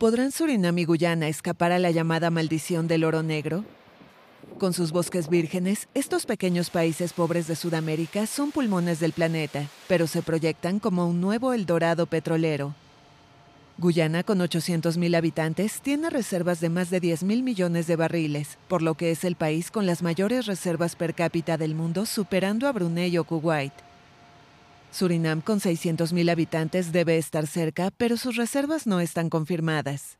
¿Podrán Surinam y Guyana escapar a la llamada maldición del oro negro? Con sus bosques vírgenes, estos pequeños países pobres de Sudamérica son pulmones del planeta, pero se proyectan como un nuevo Eldorado petrolero. Guyana, con 800.000 habitantes, tiene reservas de más de 10.000 millones de barriles, por lo que es el país con las mayores reservas per cápita del mundo, superando a Brunei o Kuwait. Surinam, con 600.000 habitantes, debe estar cerca, pero sus reservas no están confirmadas.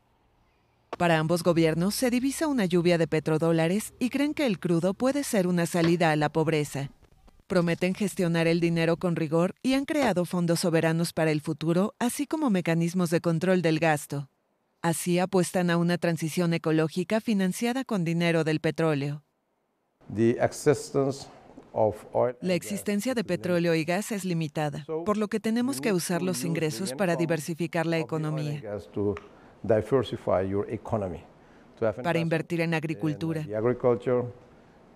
Para ambos gobiernos se divisa una lluvia de petrodólares y creen que el crudo puede ser una salida a la pobreza. Prometen gestionar el dinero con rigor y han creado fondos soberanos para el futuro, así como mecanismos de control del gasto. Así apuestan a una transición ecológica financiada con dinero del petróleo. La existencia de petróleo y gas es limitada, por lo que tenemos que usar los ingresos para diversificar la economía, para invertir en agricultura,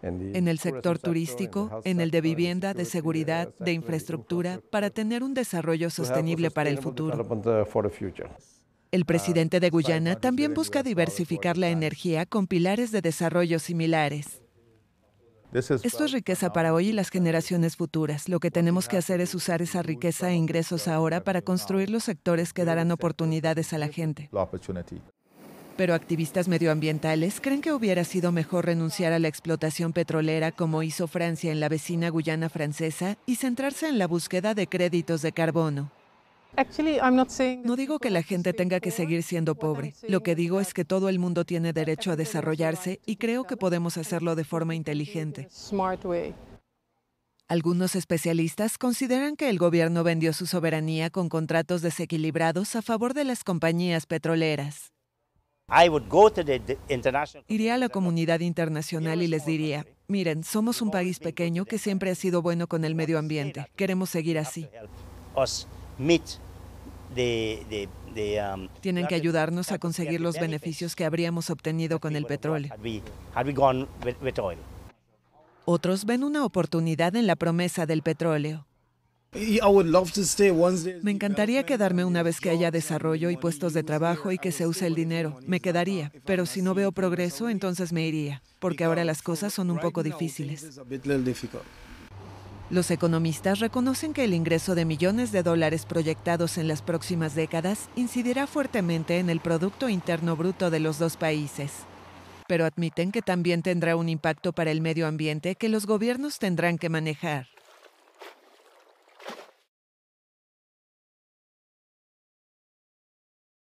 en el sector turístico, en el de vivienda, de seguridad, de infraestructura, para tener un desarrollo sostenible para el futuro. El presidente de Guyana también busca diversificar la energía con pilares de desarrollo similares. Esto es riqueza para hoy y las generaciones futuras. Lo que tenemos que hacer es usar esa riqueza e ingresos ahora para construir los sectores que darán oportunidades a la gente. Pero activistas medioambientales creen que hubiera sido mejor renunciar a la explotación petrolera como hizo Francia en la vecina Guyana francesa y centrarse en la búsqueda de créditos de carbono. No digo que la gente tenga que seguir siendo pobre. Lo que digo es que todo el mundo tiene derecho a desarrollarse y creo que podemos hacerlo de forma inteligente. Algunos especialistas consideran que el gobierno vendió su soberanía con contratos desequilibrados a favor de las compañías petroleras. Iría a la comunidad internacional y les diría, miren, somos un país pequeño que siempre ha sido bueno con el medio ambiente. Queremos seguir así. Um, Tienen que ayudarnos a conseguir los beneficios que habríamos obtenido con el petróleo. Otros ven una oportunidad en la promesa del petróleo. Me encantaría quedarme una vez que haya desarrollo y puestos de trabajo y que se use el dinero. Me quedaría, pero si no veo progreso, entonces me iría, porque ahora las cosas son un poco difíciles. Los economistas reconocen que el ingreso de millones de dólares proyectados en las próximas décadas incidirá fuertemente en el Producto Interno Bruto de los dos países. Pero admiten que también tendrá un impacto para el medio ambiente que los gobiernos tendrán que manejar.